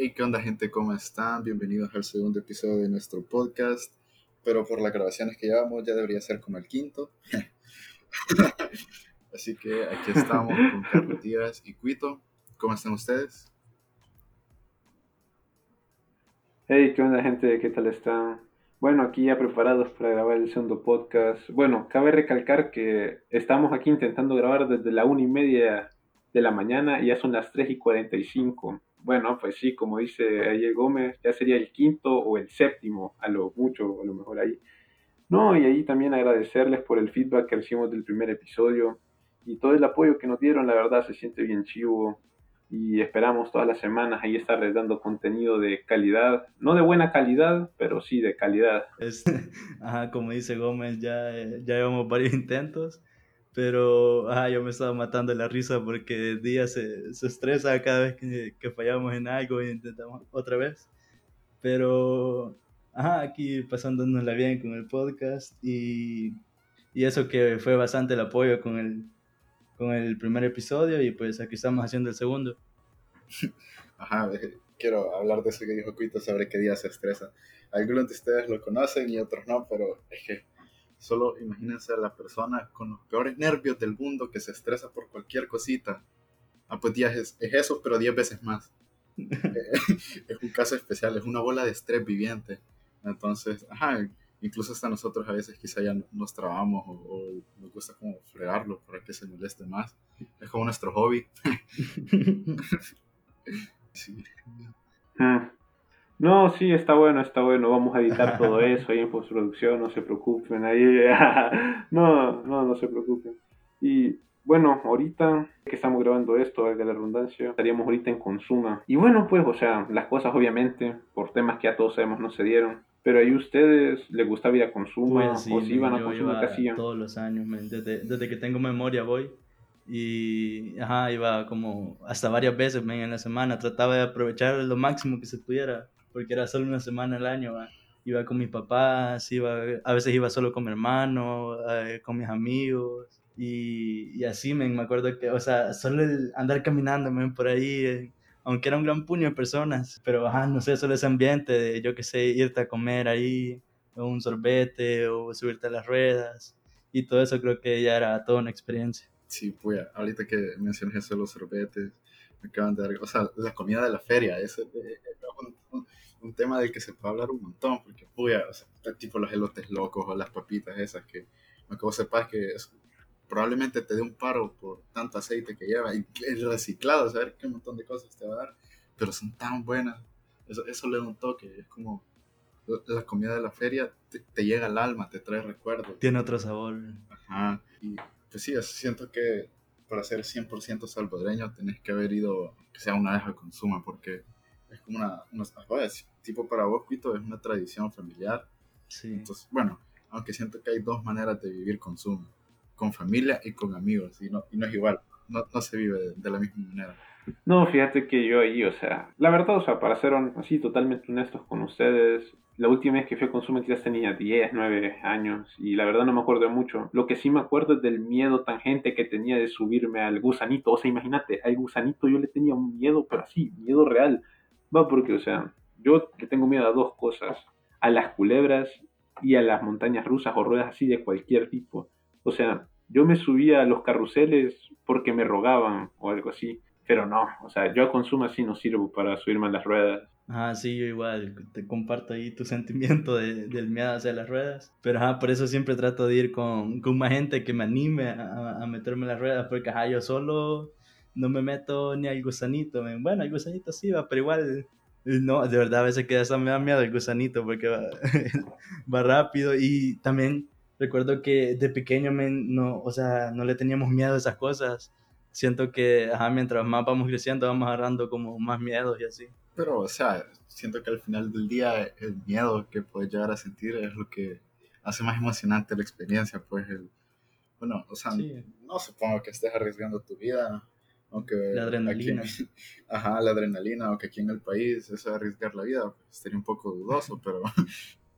Hey, ¿qué onda gente? ¿Cómo están? Bienvenidos al segundo episodio de nuestro podcast. Pero por las grabaciones que llevamos ya debería ser como el quinto. Así que aquí estamos con Carlos Díaz y Cuito. ¿Cómo están ustedes? Hey, ¿qué onda gente? ¿Qué tal están? Bueno, aquí ya preparados para grabar el segundo podcast. Bueno, cabe recalcar que estamos aquí intentando grabar desde la una y media de la mañana y ya son las 3 y 45. Bueno, pues sí, como dice ayer Gómez, ya sería el quinto o el séptimo, a lo mucho, a lo mejor ahí. No, y ahí también agradecerles por el feedback que recibimos del primer episodio y todo el apoyo que nos dieron, la verdad se siente bien chivo y esperamos todas las semanas ahí estarles dando contenido de calidad, no de buena calidad, pero sí de calidad. Es, ajá, como dice Gómez, ya, ya llevamos varios intentos pero ah, yo me estaba matando la risa porque Díaz se, se estresa cada vez que, que, fallamos en algo e intentamos otra vez. Pero ajá, aquí pasándonosla bien con el podcast y, y eso que fue bastante el apoyo con el, con el primer episodio y pues aquí estamos haciendo el segundo. Ajá, quiero hablar de eso que dijo Cuito sobre que Díaz se estresa. Algunos de ustedes lo conocen y otros no, pero es que Solo imagínense a la persona con los peores nervios del mundo que se estresa por cualquier cosita. Ah, pues días es, eso, pero 10 veces más. es un caso especial, es una bola de estrés viviente. Entonces, ajá, incluso hasta nosotros a veces quizá ya nos trabamos o, nos gusta como fregarlo para que se moleste más. Es como nuestro hobby. sí. Ah. No, sí, está bueno, está bueno. Vamos a editar todo eso ahí en postproducción, no se preocupen. Ahí, no, no, no se preocupen. Y bueno, ahorita que estamos grabando esto, valga la redundancia, estaríamos ahorita en Consuma. Y bueno, pues, o sea, las cosas obviamente, por temas que ya todos sabemos, no se dieron. Pero ahí ustedes les gustaba ir a Consuma pues o si iban a Consuma casi Todos los años, desde, desde, que tengo memoria voy. Y ajá, iba como hasta varias veces en la semana, trataba de aprovechar lo máximo que se pudiera porque era solo una semana al año, iba con mis papás, iba, a veces iba solo con mi hermano, eh, con mis amigos, y, y así, me acuerdo que, o sea, solo andar caminando por ahí, eh, aunque era un gran puño de personas, pero, ajá, no sé, solo ese ambiente de, yo qué sé, irte a comer ahí, o un sorbete, o subirte a las ruedas, y todo eso creo que ya era toda una experiencia. Sí, pues ahorita que mencionas eso de los sorbetes, me acaban de dar, o sea, la comida de la feria, ese, eh, un, tema del que se puede hablar un montón, porque, puya, o sea, tipo los elotes locos o las papitas esas que, aunque vos sepas que probablemente te dé un paro por tanto aceite que lleva, y el reciclado, saber qué montón de cosas te va a dar, pero son tan buenas, eso, eso le da un toque, es como la comida de la feria te, llega al alma, te trae recuerdos. Tiene otro sabor. Ajá, y pues sí, siento que para ser 100% salvadoreño tenés que haber ido, que sea una vez al consumo, porque es como una, una tipo para vos, Quito, es una tradición familiar. Sí. Entonces, bueno, aunque siento que hay dos maneras de vivir consumo, con familia y con amigos, y no, y no es igual, no, no se vive de, la misma manera. No, fíjate que yo ahí, o sea, la verdad, o sea, para ser así totalmente honestos con ustedes, la última vez que fui a Consumo quizás tenía 10, 9 años y la verdad no me acuerdo mucho. Lo que sí me acuerdo es del miedo tangente que tenía de subirme al gusanito. O sea, imagínate, al gusanito yo le tenía un miedo, pero así, miedo real. Va porque, o sea, yo le tengo miedo a dos cosas, a las culebras y a las montañas rusas o ruedas así de cualquier tipo. O sea, yo me subía a los carruseles porque me rogaban o algo así, pero no, o sea, yo a consumo así no sirvo para subirme a las ruedas. Ah, sí, yo igual, te comparto ahí tu sentimiento de, del miedo hacia las ruedas, pero ajá, por eso siempre trato de ir con, con más gente que me anime a, meterme en las ruedas, porque ajá, yo solo no me meto ni al gusanito. Bueno, el gusanito sí va, pero igual, no, de verdad a veces que hasta me da miedo el gusanito porque va, va rápido y también recuerdo que de pequeño me, no, o sea, no le teníamos miedo a esas cosas. Siento que ajá, mientras más vamos creciendo vamos agarrando como más miedo y así. Pero, o sea, siento que al final del día el miedo que puedes llegar a sentir es lo que hace más emocionante la experiencia, pues el, bueno, o sea, no supongo que estés arriesgando tu vida, aunque la adrenalina. ajá, la adrenalina, aunque aquí en el país eso de arriesgar la vida pues, sería un poco dudoso, pero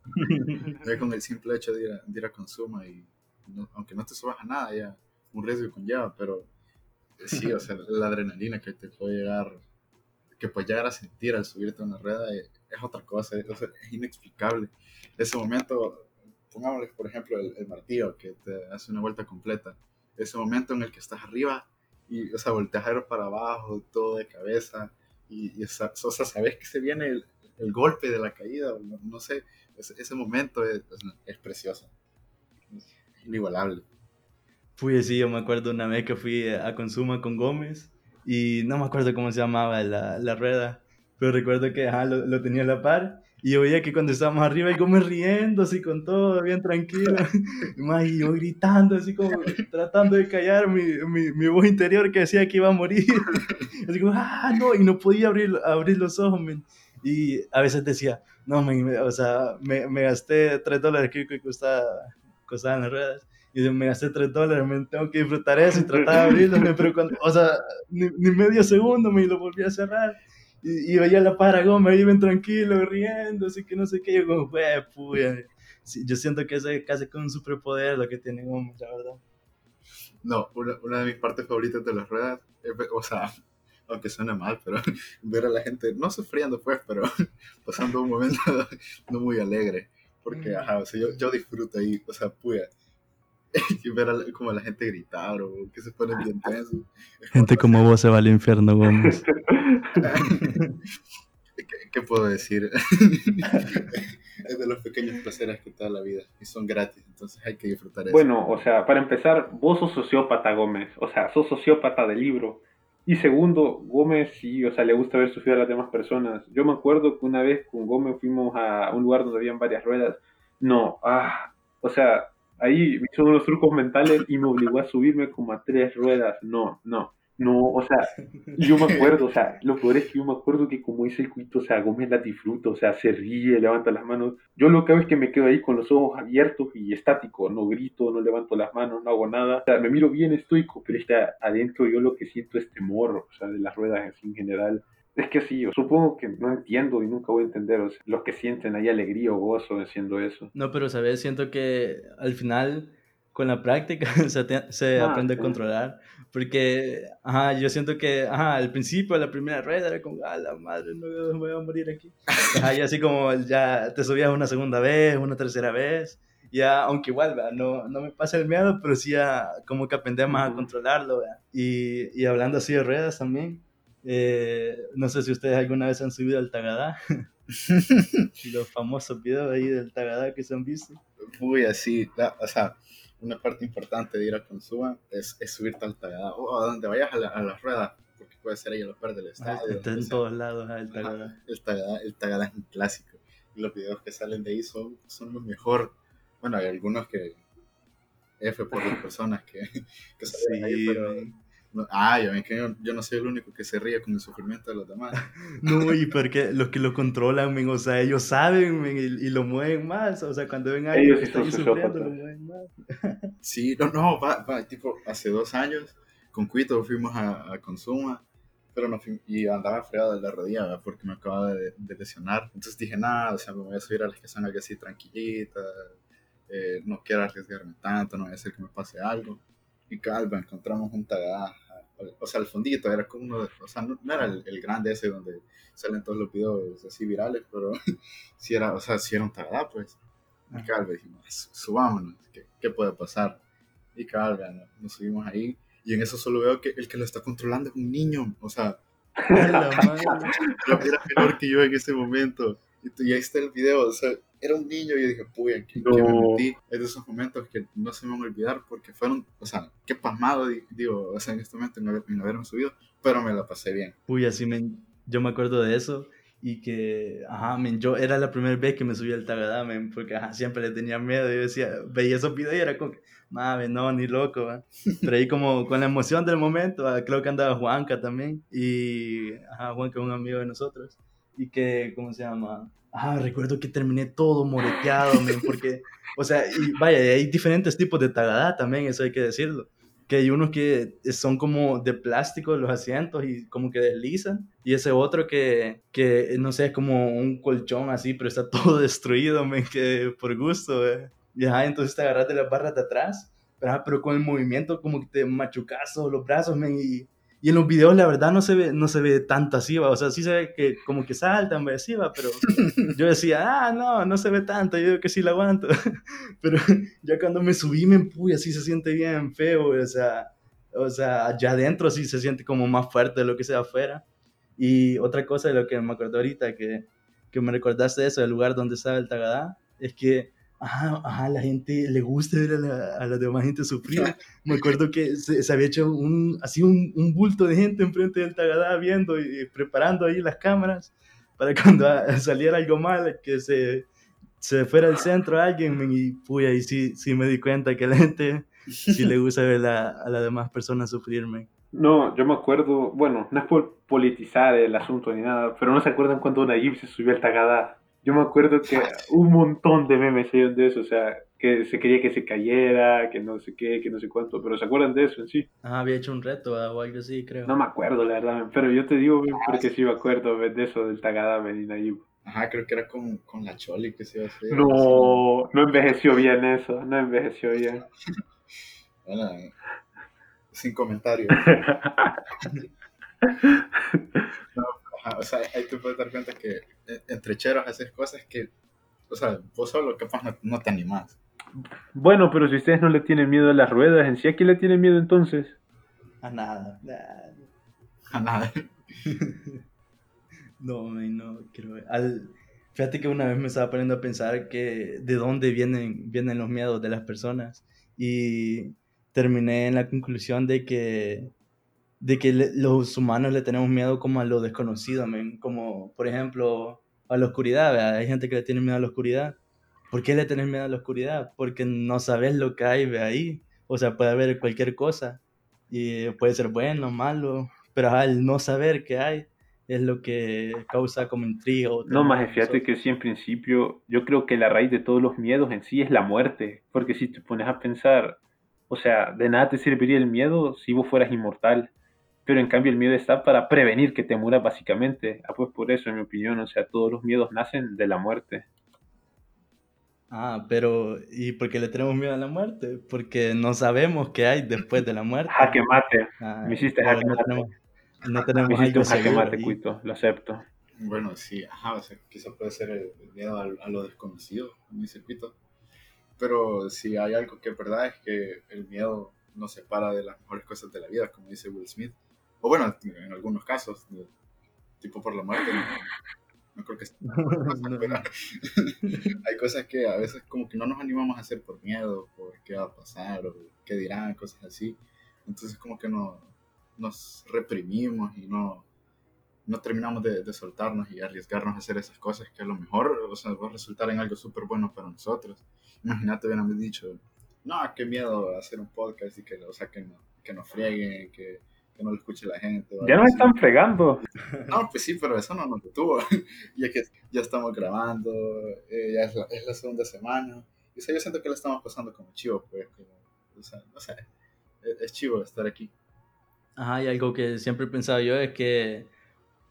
con el simple hecho de ir a, de ir a consumo y aunque no te subas a nada, ya un riesgo conlleva, pero sí, o sea, la adrenalina que te puede llegar, que puedes llegar a sentir al subirte a una rueda es, otra cosa, es, es, inexplicable. Ese momento, pongámosle por ejemplo el, el, martillo que te hace una vuelta completa, ese momento en el que estás arriba y, o sea, volteas para abajo, todo de cabeza, y, esa, o sea, sabes que se viene el, el golpe de la caída, no, sé, ese, momento es, es, precioso, inigualable. Fui sí, yo me acuerdo una vez que fui a Consuma con Gómez y no me acuerdo cómo se llamaba la, la rueda, pero recuerdo que ajá, lo, lo, tenía a la par y yo veía que cuando estábamos arriba, y Gómez riendo así con todo, bien tranquilo, y yo gritando así como tratando de callar mi, mi, mi, voz interior que decía que iba a morir, así como, ah, no, y no podía abrir, abrir los ojos, y a veces decía, no, me, o sea, me, me gasté 3 dólares que costaba, costaban las ruedas, y me gasté 3 dólares, me tengo que disfrutar eso y tratar de abrirlo, pero cuando, o sea, ni, ni, medio segundo me lo volví a cerrar. Y, y veía la para Gómez ahí bien tranquilo, riendo, así que no sé qué, yo como, pues, puya. Sí, yo siento que es casi con un superpoder lo que tiene Gómez, la verdad. No, una, una de mis partes favoritas de las ruedas, o sea, aunque suene mal, pero ver a la gente, no sufriendo pues, pero pasando un momento no muy alegre, porque, ajá, o sea, yo, yo disfruto ahí, o sea, puya, y ver a, como a la gente gritar o que se ponen bien tensos. Gente como vos se va al infierno, Gómez. ¿Qué, ¿Qué, puedo decir? es de los pequeños placeres que te da la vida y son gratis, entonces hay que disfrutar eso. Bueno, o sea, para empezar, vos sos sociópata, Gómez, o sea, sos sociópata de libro. Y segundo, Gómez sí, o sea, le gusta ver sufrir a las demás personas. Yo me acuerdo que una vez con Gómez fuimos a un lugar donde habían varias ruedas. No, ah, o sea, ahí me hizo unos trucos mentales y me obligó a subirme como a tres ruedas. No, no. No, o sea, yo me acuerdo, o sea, lo peor es que yo me acuerdo que como hice el cuito, o sea, Gómez la disfruta, o sea, se ríe, levanta las manos. Yo lo que hago es que me quedo ahí con los ojos abiertos y estático, no grito, no levanto las manos, no hago nada. O sea, me miro bien estoico, pero está adentro yo lo que siento es temor, o sea, de las ruedas en general. Es que sí, yo supongo que no entiendo y nunca voy a entender o sea, los que sienten ahí alegría o gozo haciendo eso. No, pero sabes, siento que al final con la práctica se, se ah, aprende sí. a controlar. Porque, ajá, yo siento que, ajá, al principio, la primera rueda era como, ah, la madre, no me voy a morir aquí. Ajá, y así como ya te subías una segunda vez, una tercera vez, ya, aunque igual, no, no me pasa el miedo, pero sí ya como que aprendí más a controlarlo, Y, y hablando así de ruedas también, eh, no sé si ustedes alguna vez han subido al Tagadá. Los famosos videos ahí del Tagadá que se han visto. Uy, así, o sea, una parte importante de ir a Consuma es, es subirte al Tagadá o a donde vayas a, la, a las ruedas, porque puede ser ahí a los par del estadio. Ah, está en todos lados el Tagadá. El Tagadá, el Tagadá es un clásico. Y los videos que salen de ahí son, son lo mejor. Bueno, hay algunos que F por las personas que, que salen sí, ahí, pero... Ah, yo, es que yo, yo, no soy el único que se ríe con el sufrimiento de los demás. No, y porque los que lo controlan, o sea, ellos saben y, y, lo mueven más. O sea, cuando ven a alguien que está ahí sufriendo, lo mueven más. Sí, no, no, va, va, tipo, hace dos años con Cuito fuimos a, a Consuma, pero no fui, y andaba fregado de la rodilla ¿verdad? porque me acababa de, de, lesionar. Entonces dije, nada, o sea, me voy a subir a las que son algo así tranquilitas, eh, no quiero arriesgarme tanto, no voy a hacer que me pase algo y calva, encontramos un tagadá, o sea, el fondito era como uno de, o sea, no, no era el, el, grande ese donde salen todos los videos así virales, pero sí era, o sea, sí era un tagadá, pues. Y calva, dijimos, subámonos, ¿qué, ¿qué, puede pasar? Y calva, ¿no? nos subimos ahí, y en eso solo veo que el que lo está controlando es un niño, o sea, era menor que yo en ese momento. Y, ahí está el video, o sea, era un niño y yo dije, puy, ¿qué, no. me metí? Es de esos momentos que no se me van a olvidar porque fueron, o sea, qué pasmado, digo, o sea, en este momento no, no haberme subido, pero me la pasé bien. Uy, así me, yo me acuerdo de eso y que, ajá, men, yo era la primera vez que me subí al Tagadá, men, porque ajá, siempre le tenía miedo, y yo decía, veía esos videos y era como, mame, no, ni loco, ¿va? pero ahí como con la emoción del momento, creo que andaba Juanca también, y, ajá, Juanca es un amigo de nosotros, y que, ¿cómo se llama? Ah, recuerdo que terminé todo moreteado, men, porque, o sea, y vaya, hay diferentes tipos de tagadá también, eso hay que decirlo. Que hay unos que son como de plástico los asientos y como que deslizan. Y ese otro que, que no sé, es como un colchón así, pero está todo destruido, men, que por gusto, eh. Y ajá, entonces te agarras de las barras de atrás, pero, pero con el movimiento como que te machucas los brazos, men, y Y en los videos la verdad no se ve, no se ve tanto así, ¿va? o sea, sí se ve que como que saltan, ¿va? Así, ¿va? pero yo decía, ah, no, no se ve tanto, yo digo que sí la aguanto. pero ya cuando me subí me empuja, así se siente bien feo, o sea, o sea, allá adentro sí se siente como más fuerte de lo que sea afuera. Y otra cosa de lo que me acuerdo ahorita, que, que me recordaste eso, del lugar donde estaba el Tagadá, es que ajá, ajá, la gente le gusta ver a la, a la demás gente sufrir. Me acuerdo que se, se había hecho un, así un, un, bulto de gente enfrente del Tagadá viendo y, preparando ahí las cámaras para cuando saliera algo mal, que se, se fuera al centro alguien y fui ahí sí, sí me di cuenta que la gente sí le gusta ver a, a las demás personas sufrirme. No, yo me acuerdo, bueno, no es por politizar el asunto ni nada, pero no se acuerdan cuando Nayib se subió al Tagadá yo me acuerdo que un montón de memes salieron de eso, o sea, que se quería que se cayera, que no sé qué, que no sé cuánto, pero ¿se acuerdan de eso en sí? Ah, había hecho un reto o algo así, creo. No me acuerdo, la verdad, pero yo te digo porque sí me acuerdo de eso del Tagada Medina Ajá, creo que era con, con la Choli que se iba a hacer. No, no envejeció bien eso, no envejeció bien. bueno, sin comentarios. no, o sea, ahí te puedes dar cuenta que eh, entre cheros haces cosas que, o sea, vos solo capaz no, no te animás. Bueno, pero si ustedes no le tienen miedo a las ruedas, ¿en sí a quién le tienen miedo entonces? A nada. A nada. no, no, quiero ver. Al... Fíjate que una vez me estaba poniendo a pensar que de dónde vienen, vienen los miedos de las personas y terminé en la conclusión de que de que los humanos le tenemos miedo como a lo desconocido, como por ejemplo a la oscuridad, hay gente que le tiene miedo a la oscuridad. ¿Por qué le tenés miedo a la oscuridad? Porque no sabes lo que hay ahí, o sea, puede haber cualquier cosa y puede ser bueno, malo, pero al no saber qué hay es lo que causa como intriga. No, más fíjate que sí, en principio, yo creo que la raíz de todos los miedos en sí es la muerte, porque si te pones a pensar, o sea, de nada te serviría el miedo si vos fueras inmortal pero en cambio el miedo está para prevenir que te mueras básicamente. Ah, pues por eso, en mi opinión, o sea, todos los miedos nacen de la muerte. Ah, pero ¿y por qué le tenemos miedo a la muerte? Porque no sabemos qué hay después de la muerte. Jaque mate. Ah, Me hiciste jaque no Tenemos, no tenemos Me un jaque mate, cuito, lo acepto. Bueno, sí, ajá, o sea, quizá puede ser el, miedo a, lo desconocido, como dice Cuito. Pero si hay algo que es verdad es que el miedo nos separa de las mejores cosas de la vida, como dice Will Smith o bueno, en algunos casos, tipo por la muerte, no, creo que sea hay cosas que a veces como que no nos animamos a hacer por miedo, por qué va a pasar, o qué dirán, cosas así. Entonces como que no, nos reprimimos y no, no terminamos de, de, soltarnos y arriesgarnos a hacer esas cosas que a lo mejor o sea, va a resultar en algo súper bueno para nosotros. Imagínate, hubieran dicho, no, qué miedo hacer un podcast y que, o sea, que, no, que nos frieguen, que que no lo escuche la gente. Ya nos están fregando. No, pues sí, pero eso no nos detuvo. ya que ya estamos grabando, eh, ya es la, es la, segunda semana. Y yo siento que lo estamos pasando como chivo, pues. o sea, no sé, es, chivo estar aquí. Ajá, y algo que siempre he pensado yo es que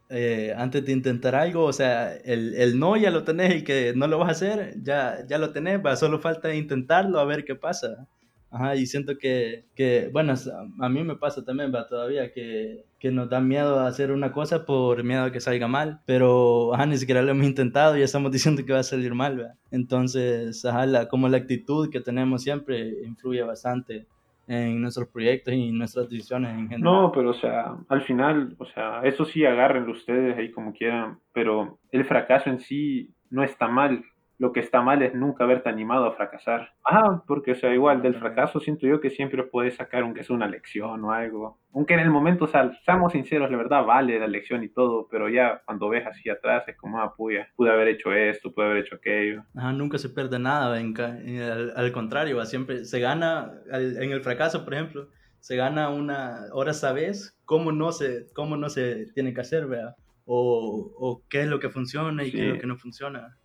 eh, antes de intentar algo, o sea, el, el, no ya lo tenés y que no lo vas a hacer, ya, ya lo tenés, va, solo falta intentarlo a ver qué pasa. Ajá, y siento que, que, bueno, a mí me pasa también, va, todavía, que, que nos da miedo a hacer una cosa por miedo a que salga mal, pero, ajá, ni siquiera lo hemos intentado y ya estamos diciendo que va a salir mal, ¿va? Entonces, ajá, la, como la actitud que tenemos siempre influye bastante en nuestros proyectos y nuestras decisiones en general. No, pero o sea, al final, o sea, eso sí agárrenlo ustedes ahí como quieran, pero el fracaso en sí no está mal, lo que está mal es nunca haberte animado a fracasar. Ah, porque, o sea, igual del fracaso siento yo que siempre puedes sacar aunque sea una lección o algo. Aunque en el momento, o sea, seamos sinceros, la verdad vale la lección y todo, pero ya cuando ves hacia atrás es como, ah, puya, pude haber hecho esto, pude haber hecho aquello. Ah, nunca se pierde nada, al, al, contrario, siempre se gana, en el fracaso, por ejemplo, se gana una, hora sabes cómo no se, cómo no se tiene que hacer, ¿vea? O, o qué es lo que funciona y qué es lo que no funciona.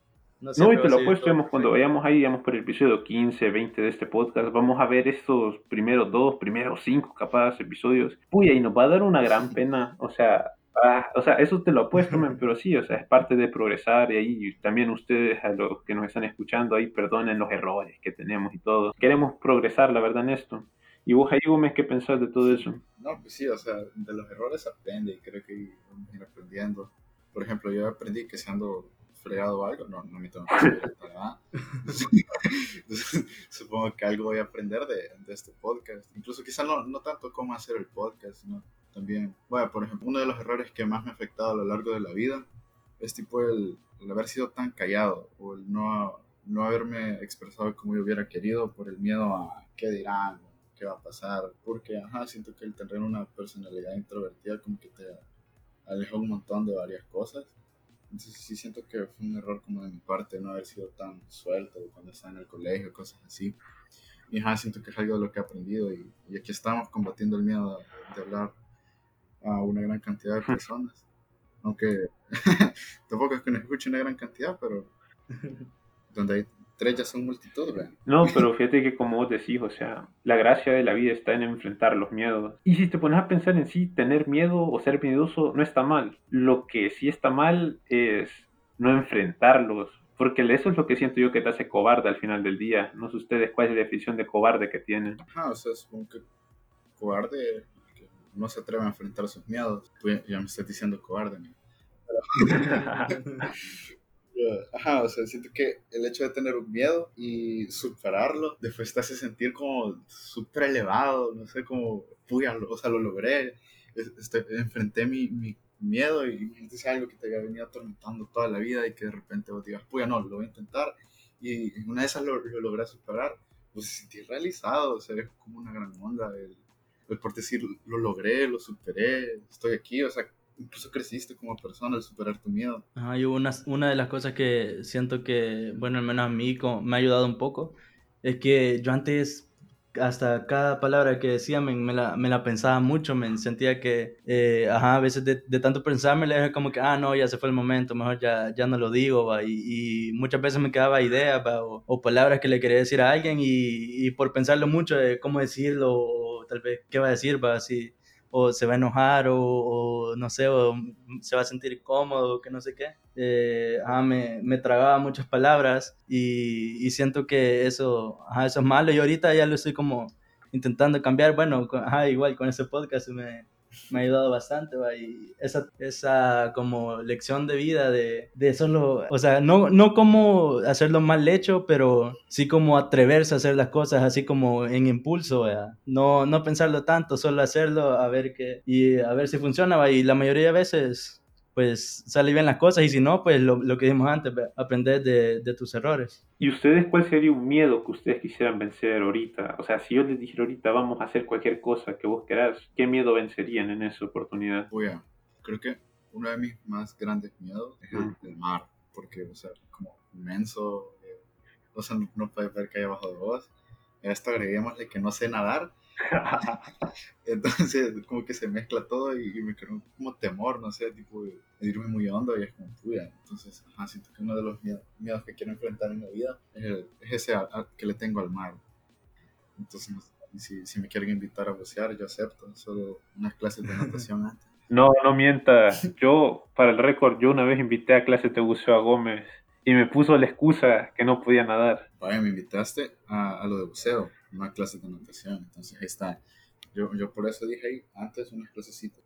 No, y te lo apuesto, cuando vayamos ahí, digamos, por el episodio 15, 20 de este podcast, vamos a ver estos primeros dos, primeros cinco, capaz, episodios. Uy, ahí nos va a dar una gran pena, o sea, ah, o sea, eso te lo apuesto, pero sí, o sea, es parte de progresar y ahí también ustedes, a los que nos están escuchando ahí, perdonen los errores que tenemos y todo. Queremos progresar, la verdad, en esto. ¿Y vos, ahí Gómez, qué pensás de todo eso? No, pues sí, o sea, de los errores aprende y creo que ir aprendiendo. Por ejemplo, yo aprendí que si ando fregado algo, no, no me tengo que nada. Supongo que algo voy a aprender de, de este podcast. Incluso quizá no, no tanto cómo hacer el podcast, sino también, bueno, por ejemplo, uno de los errores que más me ha afectado a lo largo de la vida es tipo el, el haber sido tan callado o el no, no haberme expresado como yo hubiera querido por el miedo a qué dirán, qué va a pasar, porque, ajá, siento que el tener una personalidad introvertida como que te aleja un montón de varias cosas. Entonces sí siento que fue un error como de mi parte no haber sido tan suelto cuando estaba en el colegio, cosas así. Y ajá, siento que es algo de lo que he aprendido y, y aquí estamos combatiendo el miedo de, hablar a una gran cantidad de personas. Aunque tampoco es que nos escuche una gran cantidad, pero donde hay tres ya son multitud, No, pero fíjate que como vos decís, o sea, la gracia de la vida está en enfrentar los miedos. Y si te pones a pensar en sí, tener miedo o ser miedoso no está mal. Lo que sí está mal es no enfrentarlos. Porque eso es lo que siento yo que te hace cobarde al final del día. No sé ustedes cuál es la definición de cobarde que tienen. Ah, o sea, como que cobarde que no se atreve a enfrentar sus miedos. ya me estás diciendo cobarde, Ajá, o sea, siento que el hecho de tener un miedo y superarlo, después te hace sentir como súper elevado, no sé, como, puya, o sea, lo logré, este, enfrenté mi, mi miedo y es algo que te había venido atormentando toda la vida y que de repente vos digas, puya, no, lo voy a intentar y una de esas lo, lo superar, pues se sentí realizado, o sea, es como una gran onda el, el por decir, lo logré, lo superé, estoy aquí, o sea, incluso creciste como persona al superar tu miedo. Ajá, y una, una de las cosas que siento que, bueno, al menos a mí me ha ayudado un poco, es que yo antes, hasta cada palabra que decía, me, la, me la, pensaba mucho, me sentía que, eh, ajá, a veces de, de, tanto pensarme, dije como que, ah, no, ya se fue el momento, mejor ya, ya no lo digo, ¿va? Y, muchas veces me quedaba ideas o, o, palabras que le quería decir a alguien y, y por pensarlo mucho de cómo decirlo, tal vez qué va a decir, va, así o se va a enojar o, no sé, o se va a sentir cómodo, que no sé qué. Eh, me, me, tragaba muchas palabras y, siento que eso, eso es malo y ahorita ya lo estoy como intentando cambiar. Bueno, igual con ese podcast me, me ha ayudado bastante, y esa, esa como lección de vida de, de solo, o sea, no, no como hacerlo mal hecho, pero sí como atreverse a hacer las cosas así como en impulso, ¿va? no, no pensarlo tanto, solo hacerlo a ver qué, y a ver si funciona, y la mayoría de veces pues sale bien las cosas y si no, pues lo, lo que dijimos antes, aprender de, de, tus errores. ¿Y ustedes cuál sería un miedo que ustedes quisieran vencer ahorita? O sea, si yo les dijera ahorita vamos a hacer cualquier cosa que vos querás, ¿qué miedo vencerían en esa oportunidad? Uy, creo que uno de mis más grandes miedos es el, mar, porque, o sea, como inmenso, eh, o sea, no, no puedes ver que hay abajo de vos. A esto agreguémosle que no sé nadar Entonces, como que se mezcla todo y, me creo como temor, no sé, tipo de, irme muy hondo y es como fuya. Entonces, siento que uno de los miedos, que quiero enfrentar en la vida es, ese que le tengo al mar. Entonces, si, si, me quieren invitar a bucear, yo acepto, solo unas clases de natación antes. No, no mienta. Yo, para el récord, yo una vez invité a clases de buceo a Gómez y me puso la excusa que no podía nadar. Vaya, me invitaste a, a lo de buceo una clase de natación. Entonces ahí está. Yo, yo por eso dije ahí, antes unas clasecitas.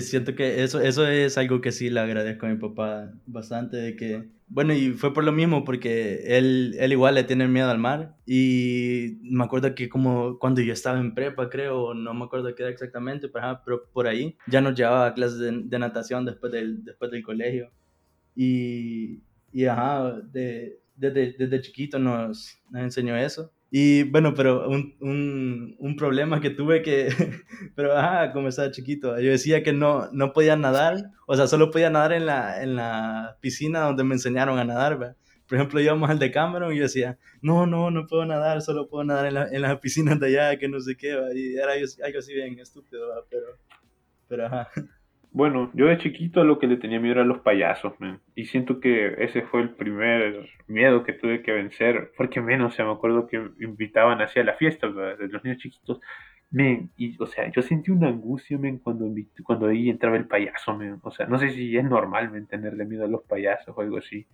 Siento que eso, eso es algo que sí le agradezco a mi papá bastante, de que, bueno, y fue por lo mismo, porque él, él igual le tiene miedo al mar, y me acuerdo que como cuando yo estaba en prepa, creo, no me acuerdo qué era exactamente, pero, pero por ahí, ya nos llevaba a clases de, de, natación después del, después del colegio, y, y ajá, de, desde, desde chiquito nos, nos enseñó eso, y bueno, pero un, un, un, problema que tuve que, pero ajá, como estaba chiquito, yo decía que no, no podía nadar, o sea, solo podía nadar en la, en la piscina donde me enseñaron a nadar, ¿verdad? Por ejemplo, íbamos al de Cameron y yo decía, no, no, no puedo nadar, solo puedo nadar en, la, en las piscinas de allá, que no sé qué, ¿verdad? y era algo así bien estúpido, ¿verdad? pero, pero ajá. Bueno, yo de chiquito lo que le tenía miedo era los payasos, man. Y siento que ese fue el primer miedo que tuve que vencer. Porque menos, o sea, me acuerdo que invitaban hacia la fiesta de los niños chiquitos. Men, y, o sea, yo sentí una angustia, men, cuando, cuando ahí entraba el payaso, men. O sea, no sé si es normal, men, tenerle miedo a los payasos o algo así.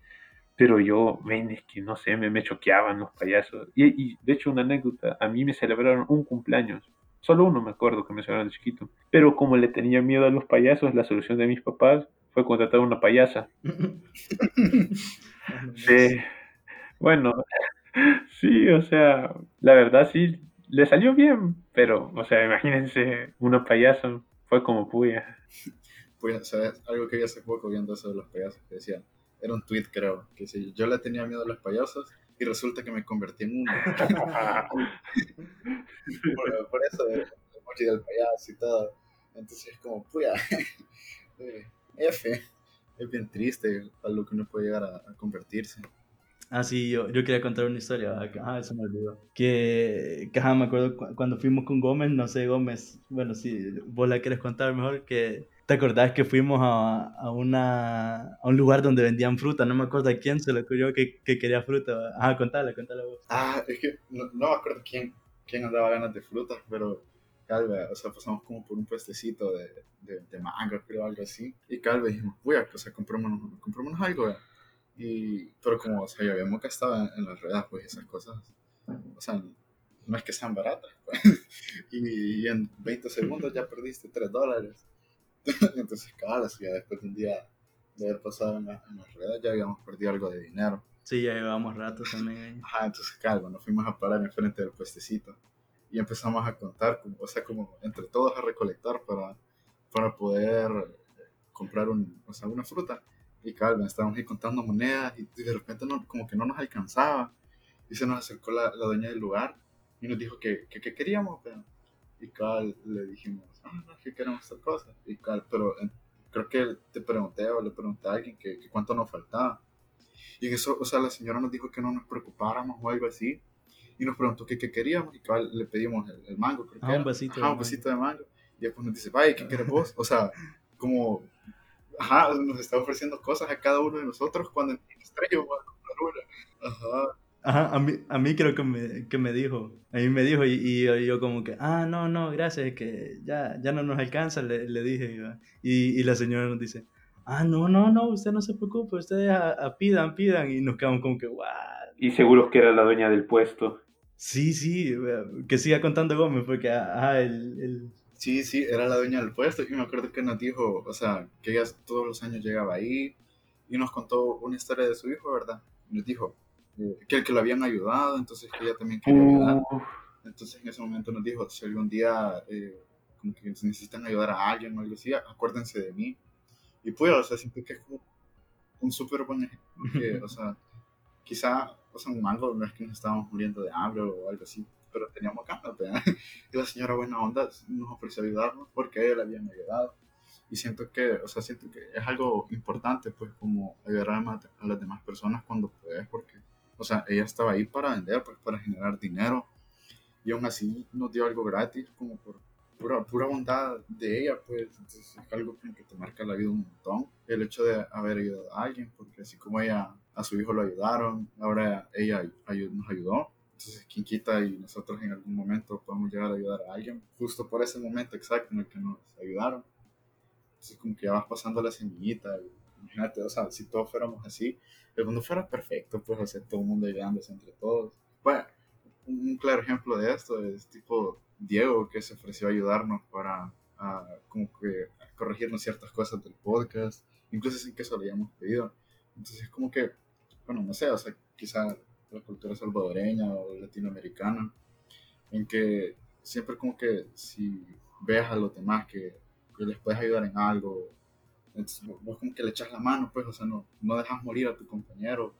Pero yo, ven, es que no sé, me, me choqueaban los payasos. Y, y de hecho, una anécdota, a mí me celebraron un cumpleaños. Solo uno me acuerdo que me celebraron de chiquito. Pero como le tenía miedo a los payasos, la solución de mis papás fue contratar una payasa. sí. Bueno, sí, o sea, la verdad sí, le salió bien, pero, o sea, imagínense, una payasa fue como puya. Pues, ¿sabes? Algo que vi hace poco viendo eso de los payasos que decía, era un tweet creo, que si yo le tenía miedo a los payasos y resulta que me convertí en uno. por, eso, el emoji del payaso y todo. Entonces es como, puya, eh, F, es bien triste a lo que uno puede llegar a, convertirse. Ah, sí, yo, yo, quería contar una historia. Ah, eso me olvidó. Que, que me acuerdo cuando fuimos con Gómez, no sé, Gómez, bueno, si vos la quieres contar mejor, que ¿Te acordás que fuimos a, a, una, a un lugar donde vendían fruta? No me acuerdo a quién se le ocurrió que, que quería fruta. Ah, contale, contale vos. Ah, es que no, no me acuerdo quién, quién andaba ganas de frutas, pero Calve, o sea, pasamos como por un puestecito de, de, de mango, creo, algo así. Y Calve dijimos, voy a, o sea, comprémonos, comprémonos algo, Y, pero como, o sea, ya habíamos gastado en, en las ruedas, pues esas cosas, o sea, no es que sean baratas, pues. y, y en 20 segundos ya perdiste 3 dólares. Entonces, cabal, ya después de un día de haber pasado en, las ruedas, ya habíamos perdido algo de dinero. Sí, ya llevábamos rato también ahí. Ajá, entonces, calma, nos fuimos a parar enfrente del puestecito y empezamos a contar, o sea, como entre todos a recolectar para, para poder comprar un, o sea, una fruta. Y calma, estábamos ahí contando monedas y de repente no, como que no nos alcanzaba. Y se nos acercó la, la dueña del lugar y nos dijo que, que, queríamos. Pero, y cal le dijimos, ah, no, que queremos hacer cosas. Y cal, pero eh, creo que te pregunté o le pregunté a alguien que, cuánto nos faltaba. Y eso, o sea, la señora nos dijo que no nos preocupáramos o algo así. Y nos preguntó qué, qué queríamos. Y cal, le pedimos el, mango, creo ah, un besito. un besito de mango. Y después nos dice, vaya, ¿qué quieres vos? O sea, como, ajá, nos está ofreciendo cosas a cada uno de nosotros cuando en estrella Ajá. Ajá, a mí, a mí creo que me, que me dijo, a mí me dijo y, y yo, como que, ah, no, no, gracias, que ya, ya no nos alcanza, le, le dije. Y, y, la señora nos dice, ah, no, no, no, usted no se preocupe, ustedes a, pidan, pidan. Y nos quedamos como que, guau. Y seguros que era la dueña del puesto. Sí, sí, que siga contando Gómez, porque, ah, el, el... Sí, sí, era la dueña del puesto y me acuerdo que nos dijo, o sea, que ella todos los años llegaba ahí y nos contó una historia de su hijo, ¿verdad? Nos dijo, que el que lo habían ayudado, entonces que ella también quería ayudar. Entonces en ese momento nos dijo, si algún día eh, como que necesitan ayudar a alguien o algo así, acuérdense de mí. Y pues, o sea, siento que es como un súper buen ejemplo, porque, o sea, quizá, o sea, un mango no es que nos estábamos muriendo de hambre o algo así, pero teníamos ganas. Y la señora buena onda nos ofreció ayudarnos porque ella le habían ayudado. Y siento que, o sea, siento que es algo importante, pues, como ayudar a, a las demás personas cuando puedes, porque o sea, ella estaba ahí para vender, pues para generar dinero. Y aún así nos dio algo gratis, como por pura, pura bondad de ella, pues. Entonces es algo que te marca la vida un montón. El hecho de haber ayudado a alguien, porque así como ella, a su hijo lo ayudaron, ahora ella nos ayudó. Entonces, quien quita y nosotros en algún momento podemos llegar a ayudar a alguien, justo por ese momento exacto en el que nos ayudaron. Entonces, como que ya vas pasando la semillita. Imagínate, o sea, si todos fuéramos así, el mundo fuera perfecto, pues, o sea, todo el mundo ayudándose entre todos. Bueno, un, claro ejemplo de esto es tipo Diego, que se ofreció a ayudarnos para como que corregirnos ciertas cosas del podcast, incluso sin que eso lo hayamos pedido. Entonces, es como que, bueno, no sé, o sea, quizá la cultura salvadoreña o latinoamericana, en que siempre como que si ves a los demás que, que les puedes ayudar en algo entonces, vos como que le echas la mano, pues, o sea, no, no dejas morir a tu compañero.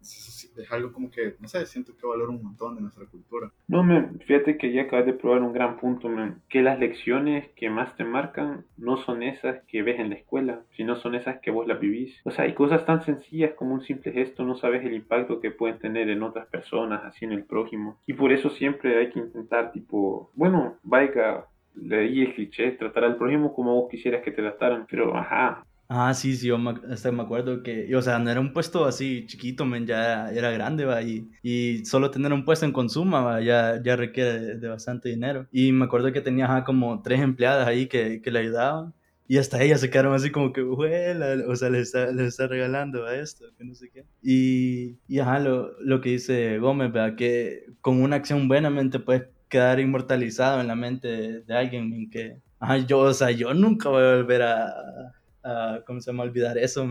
Es, algo como que, no sé, siento que valoro un montón de nuestra cultura. No, me fíjate que ya acabas de probar un gran punto, man, que las lecciones que más te marcan no son esas que ves en la escuela, sino son esas que vos las vivís. O sea, hay cosas tan sencillas como un simple gesto, no sabes el impacto que pueden tener en otras personas, así en el prójimo. Y por eso siempre hay que intentar, tipo, bueno, vaya, leí el cliché, tratar al prójimo como vos quisieras que te trataran, pero ajá. Ah, sí, sí, yo me, hasta me acuerdo que, o sea, no era un puesto así chiquito, men, ya era grande, va, y, y solo tener un puesto en consumo, va, ya, ya requiere de, bastante dinero. Y me acuerdo que tenía como tres empleadas ahí que, que le ayudaban, Y hasta ellas se quedaron así como que, huela, o sea, les está, les está regalando a esto, que no sé qué. Y, y ajá, lo, lo que dice Gómez, ¿verdad? Que con una acción buenamente puedes quedar inmortalizado en la mente de, alguien en que, ajá, yo, o sea, yo nunca voy a volver a, ¿cómo se llama? Olvidar eso.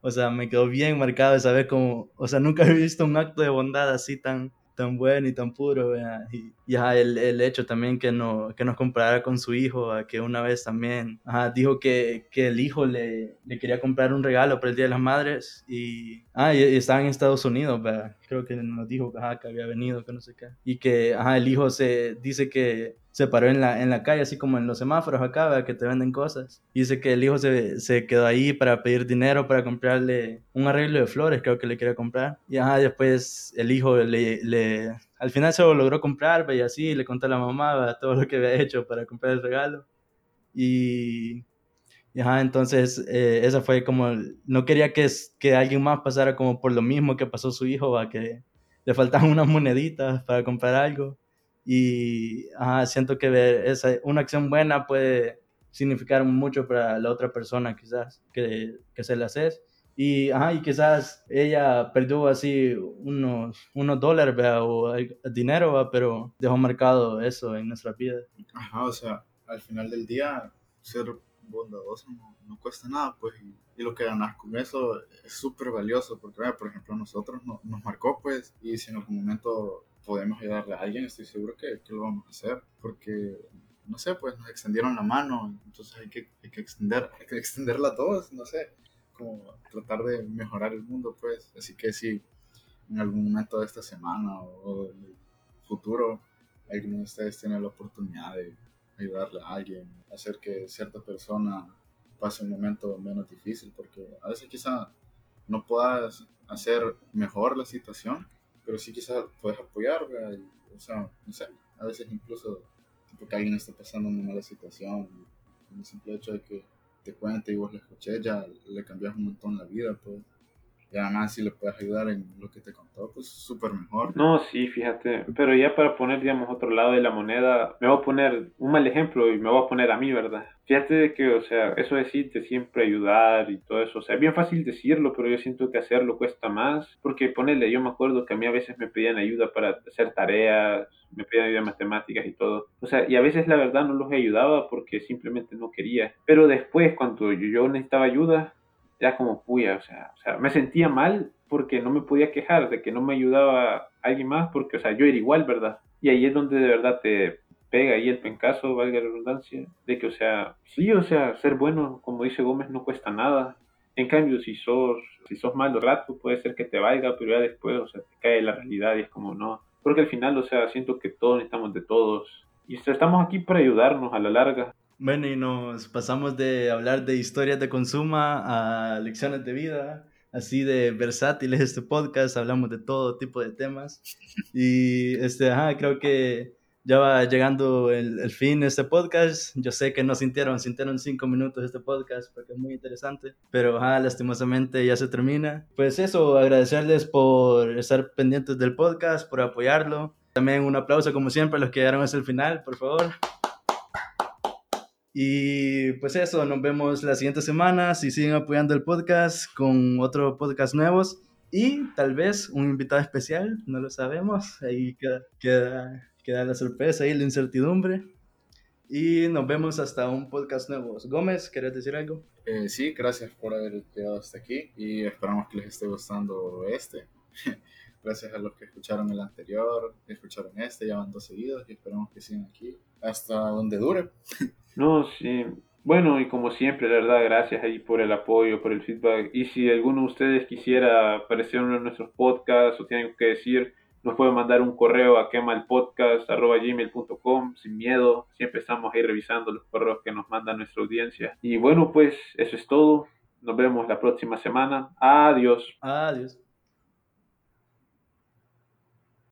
O sea, me quedó bien marcado esa vez como, o sea, nunca he visto un acto de bondad así tan, tan bueno y tan puro, y, y el, el, hecho también que, no, que nos comparara con su hijo, que una vez también dijo que, que, el hijo le, le, quería comprar un regalo para el Día de las Madres y, ah, y, estaba en Estados Unidos, creo que nos dijo que había venido, que no sé qué, y que el hijo se dice que se paró en la, en la calle, así como en los semáforos acá, que te venden cosas. Y dice que el hijo se, se, quedó ahí para pedir dinero para comprarle un arreglo de flores, creo que le quería comprar. Y ajá, después el hijo le, le al final se lo logró comprar, y así le contó a la mamá todo lo que había hecho para comprar el regalo. Y, y ajá, entonces eh, esa fue como, no quería que, que alguien más pasara como por lo mismo que pasó su hijo, que le faltaban unas moneditas para comprar algo y siento que esa, una acción buena puede significar mucho para la otra persona quizás que, que se la haces y, ajá, y quizás ella perdió así unos, unos dólares o dinero, pero dejó marcado eso en nuestra vida. Ajá, o sea, al final del día ser bondadoso no, cuesta nada, pues, y, lo que ganas con eso es súper valioso, porque, por ejemplo, a nosotros nos marcó, pues, y si en algún momento podemos ayudarle a alguien, estoy seguro que, que, lo vamos a hacer, porque, no sé, pues nos extendieron la mano, entonces hay que, hay que, extender, hay que extenderla a todos, no sé, como tratar de mejorar el mundo, pues, así que si en algún momento de esta semana o, en el futuro alguno de ustedes tiene la oportunidad de ayudarle a alguien, hacer que cierta persona pase un momento menos difícil, porque a veces quizá no puedas hacer mejor la situación, pero sí quizás puedes apoyar, o sea, no sé, a veces incluso porque alguien está pasando una mala situación, el simple hecho de que te cuente y vos le escuché, ya le cambias un montón la vida, pues. Y además si le puedes ayudar en lo que te contó, pues súper mejor. No, sí, fíjate. Pero ya para poner, digamos, otro lado de la moneda, me voy a poner un mal ejemplo y me voy a poner a mí, ¿verdad? Fíjate que, o sea, eso de decirte siempre ayudar y todo eso, o sea, es bien fácil decirlo, pero yo siento que hacerlo cuesta más, porque ponerle, yo me acuerdo que a mí a veces me pedían ayuda para hacer tareas, me pedían ayuda en matemáticas y todo, o sea, y a veces la verdad no los ayudaba porque simplemente no quería, pero después cuando yo necesitaba ayuda, ya como puya, o sea, o sea, me sentía mal porque no me podía quejar de que no me ayudaba alguien más porque, o sea, yo era igual, ¿verdad? Y ahí es donde de verdad te pega ahí el pencazo, valga la redundancia, de que, o sea, sí, o sea, ser bueno, como dice Gómez, no cuesta nada. En cambio, si sos, si sos malo rato, puede ser que te valga, pero ya después, o sea, te cae la realidad y es como no. Porque al final, o sea, siento que todos necesitamos de todos. Y estamos aquí para ayudarnos a la larga. Bueno, y nos pasamos de hablar de historias de consumo a lecciones de vida, así de versátiles este podcast, hablamos de todo tipo de temas. Y este, ajá, creo que ya va llegando el, el, fin de este podcast. Yo sé que no sintieron, sintieron cinco minutos este podcast porque es muy interesante, pero ajá, lastimosamente ya se termina. Pues eso, agradecerles por estar pendientes del podcast, por apoyarlo. También un aplauso como siempre a los que llegaron hasta el final, por favor. Y pues eso, nos vemos la siguiente semana. Si siguen apoyando el podcast con otro podcast nuevos y tal vez un invitado especial, no lo sabemos. Ahí queda, queda, queda la sorpresa y la incertidumbre. Y nos vemos hasta un podcast nuevo. Gómez, ¿querés decir algo? Eh, sí, gracias por haber llegado hasta aquí y esperamos que les esté gustando este. gracias a los que escucharon el anterior, escucharon este, ya van dos seguidos y esperamos que sigan aquí hasta donde dure. No, sí. Bueno, y como siempre, la verdad, gracias ahí por el apoyo, por el feedback. Y si alguno de ustedes quisiera aparecer en uno de nuestros podcasts o tienen que decir, nos pueden mandar un correo a quemalpodcast.gmail.com sin miedo. Siempre estamos ahí revisando los correos que nos manda nuestra audiencia. Y bueno, pues eso es todo. Nos vemos la próxima semana. Adiós. Adiós.